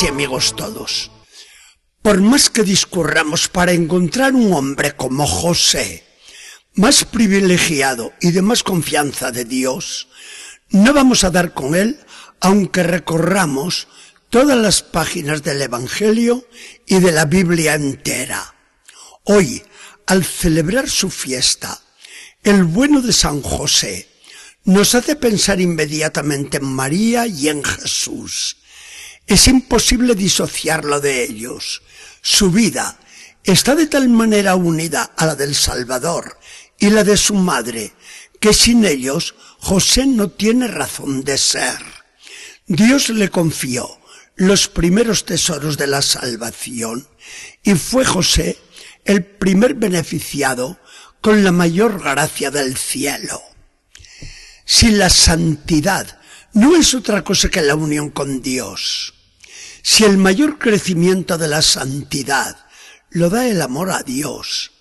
Y amigos todos, por más que discurramos para encontrar un hombre como José, más privilegiado y de más confianza de Dios, no vamos a dar con él aunque recorramos todas las páginas del Evangelio y de la Biblia entera. Hoy, al celebrar su fiesta, el bueno de San José nos hace pensar inmediatamente en María y en Jesús. Es imposible disociarlo de ellos. Su vida está de tal manera unida a la del Salvador y la de su madre, que sin ellos José no tiene razón de ser. Dios le confió los primeros tesoros de la salvación y fue José el primer beneficiado con la mayor gracia del cielo. Si la santidad no es otra cosa que la unión con Dios, si el mayor crecimiento de la santidad lo da el amor a Dios,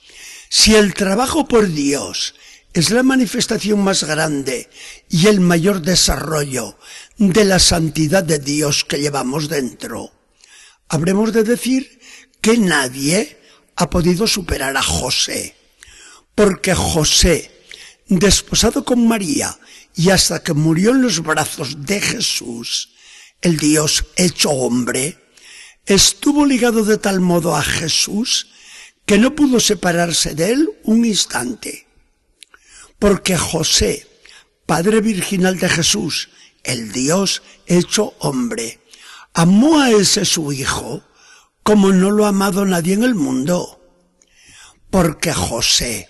si el trabajo por Dios es la manifestación más grande y el mayor desarrollo de la santidad de Dios que llevamos dentro, habremos de decir que nadie ha podido superar a José, porque José, desposado con María y hasta que murió en los brazos de Jesús, el Dios hecho hombre, estuvo ligado de tal modo a Jesús que no pudo separarse de él un instante. Porque José, Padre Virginal de Jesús, el Dios hecho hombre, amó a ese su Hijo como no lo ha amado nadie en el mundo. Porque José,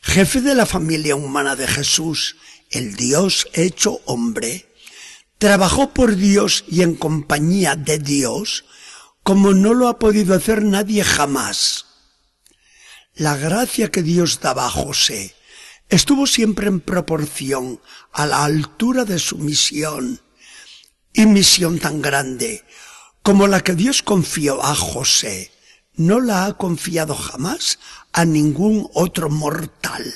jefe de la familia humana de Jesús, el Dios hecho hombre, trabajó por Dios y en compañía de Dios como no lo ha podido hacer nadie jamás. La gracia que Dios daba a José estuvo siempre en proporción a la altura de su misión y misión tan grande como la que Dios confió a José. No la ha confiado jamás a ningún otro mortal.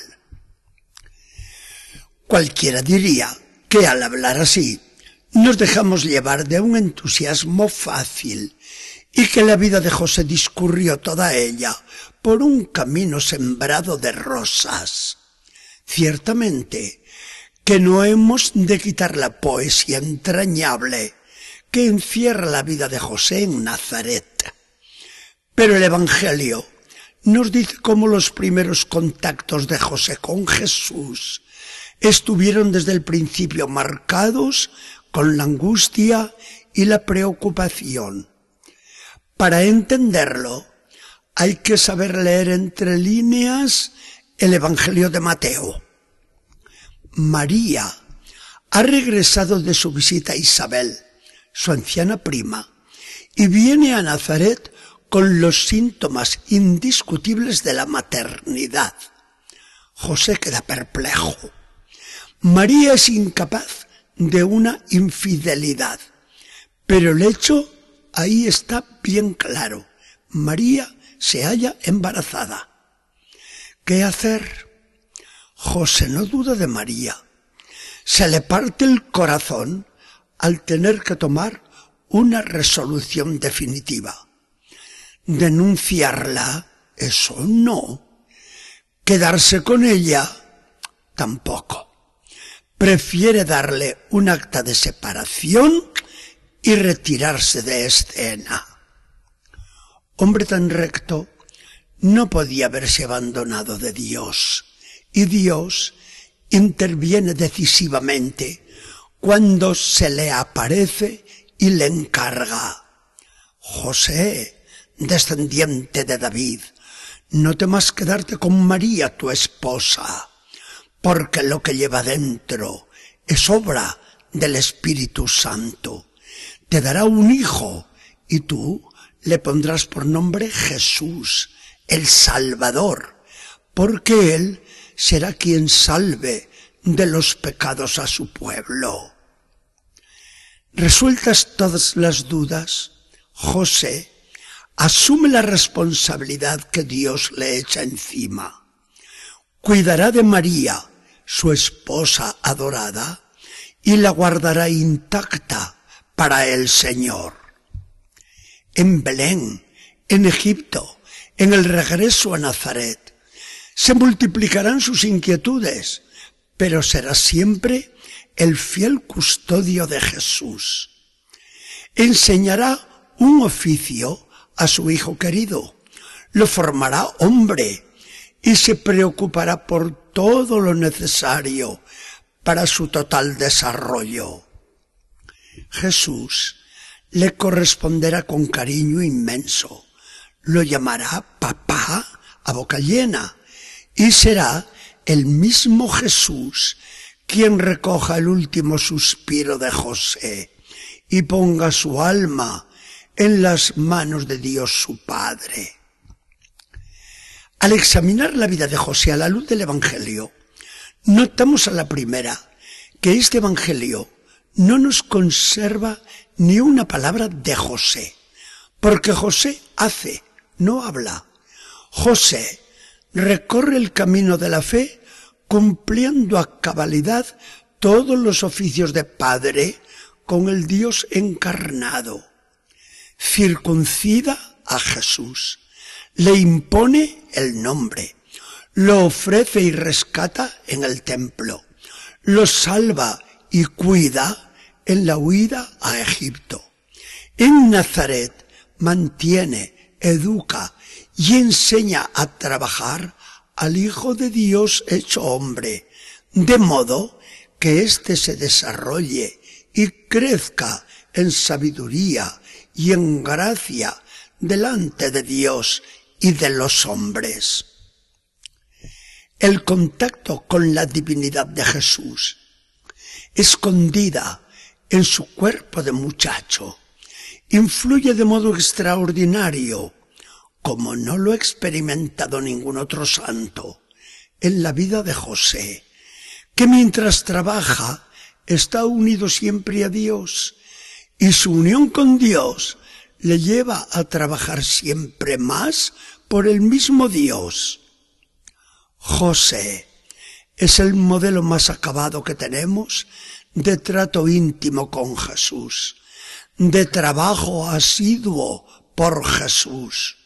Cualquiera diría que al hablar así nos dejamos llevar de un entusiasmo fácil y que la vida de José discurrió toda ella por un camino sembrado de rosas. Ciertamente que no hemos de quitar la poesía entrañable que encierra la vida de José en Nazaret. Pero el Evangelio nos dice cómo los primeros contactos de José con Jesús estuvieron desde el principio marcados con la angustia y la preocupación. Para entenderlo, hay que saber leer entre líneas el Evangelio de Mateo. María ha regresado de su visita a Isabel, su anciana prima, y viene a Nazaret con los síntomas indiscutibles de la maternidad. José queda perplejo. María es incapaz de una infidelidad. Pero el hecho ahí está bien claro. María se halla embarazada. ¿Qué hacer? José no duda de María. Se le parte el corazón al tener que tomar una resolución definitiva. Denunciarla, eso no. Quedarse con ella, tampoco prefiere darle un acta de separación y retirarse de escena. Hombre tan recto no podía haberse abandonado de Dios y Dios interviene decisivamente cuando se le aparece y le encarga. José, descendiente de David, no temas quedarte con María, tu esposa porque lo que lleva dentro es obra del Espíritu Santo. Te dará un hijo y tú le pondrás por nombre Jesús, el Salvador, porque Él será quien salve de los pecados a su pueblo. Resueltas todas las dudas, José asume la responsabilidad que Dios le echa encima. Cuidará de María, su esposa adorada, y la guardará intacta para el Señor. en Belén, en Egipto, en el regreso a Nazaret. Se multiplicarán sus inquietudes, pero será siempre el fiel custodio de Jesús. Enseñará un oficio a su hijo querido, lo formará hombre y se preocupará por todo lo necesario para su total desarrollo. Jesús le corresponderá con cariño inmenso, lo llamará papá a boca llena y será el mismo Jesús quien recoja el último suspiro de José y ponga su alma en las manos de Dios su Padre. Al examinar la vida de José a la luz del Evangelio, notamos a la primera que este Evangelio no nos conserva ni una palabra de José, porque José hace, no habla. José recorre el camino de la fe cumpliendo a cabalidad todos los oficios de padre con el Dios encarnado. Circuncida a Jesús, le impone el nombre, lo ofrece y rescata en el templo, lo salva y cuida en la huida a Egipto. En Nazaret mantiene, educa y enseña a trabajar al Hijo de Dios hecho hombre, de modo que éste se desarrolle y crezca en sabiduría y en gracia delante de Dios y de los hombres. El contacto con la divinidad de Jesús, escondida en su cuerpo de muchacho, influye de modo extraordinario, como no lo ha experimentado ningún otro santo, en la vida de José, que mientras trabaja está unido siempre a Dios y su unión con Dios le lleva a trabajar siempre más por el mismo Dios. José es el modelo más acabado que tenemos de trato íntimo con Jesús, de trabajo asiduo por Jesús,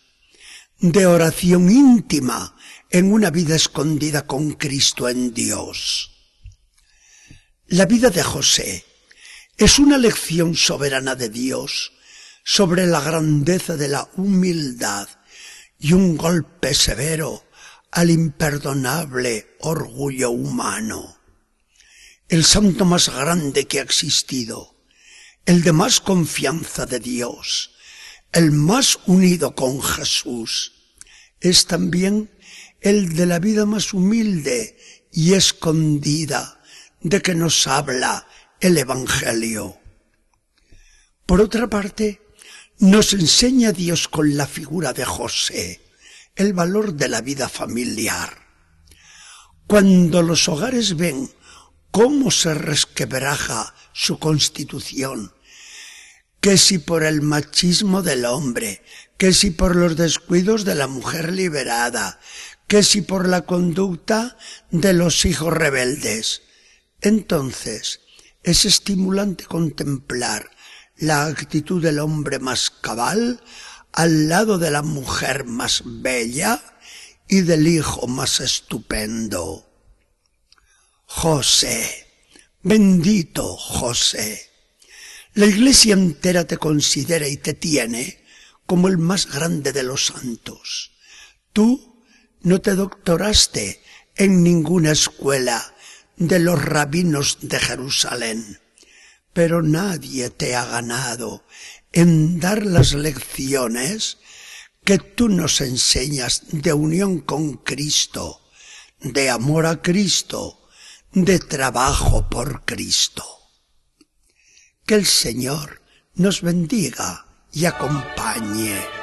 de oración íntima en una vida escondida con Cristo en Dios. La vida de José es una lección soberana de Dios sobre la grandeza de la humildad y un golpe severo al imperdonable orgullo humano. El santo más grande que ha existido, el de más confianza de Dios, el más unido con Jesús, es también el de la vida más humilde y escondida de que nos habla el Evangelio. Por otra parte, nos enseña Dios con la figura de José el valor de la vida familiar. Cuando los hogares ven cómo se resquebraja su constitución, que si por el machismo del hombre, que si por los descuidos de la mujer liberada, que si por la conducta de los hijos rebeldes, entonces es estimulante contemplar la actitud del hombre más cabal al lado de la mujer más bella y del hijo más estupendo. José, bendito José. La iglesia entera te considera y te tiene como el más grande de los santos. Tú no te doctoraste en ninguna escuela de los rabinos de Jerusalén. Pero nadie te ha ganado en dar las lecciones que tú nos enseñas de unión con Cristo, de amor a Cristo, de trabajo por Cristo. Que el Señor nos bendiga y acompañe.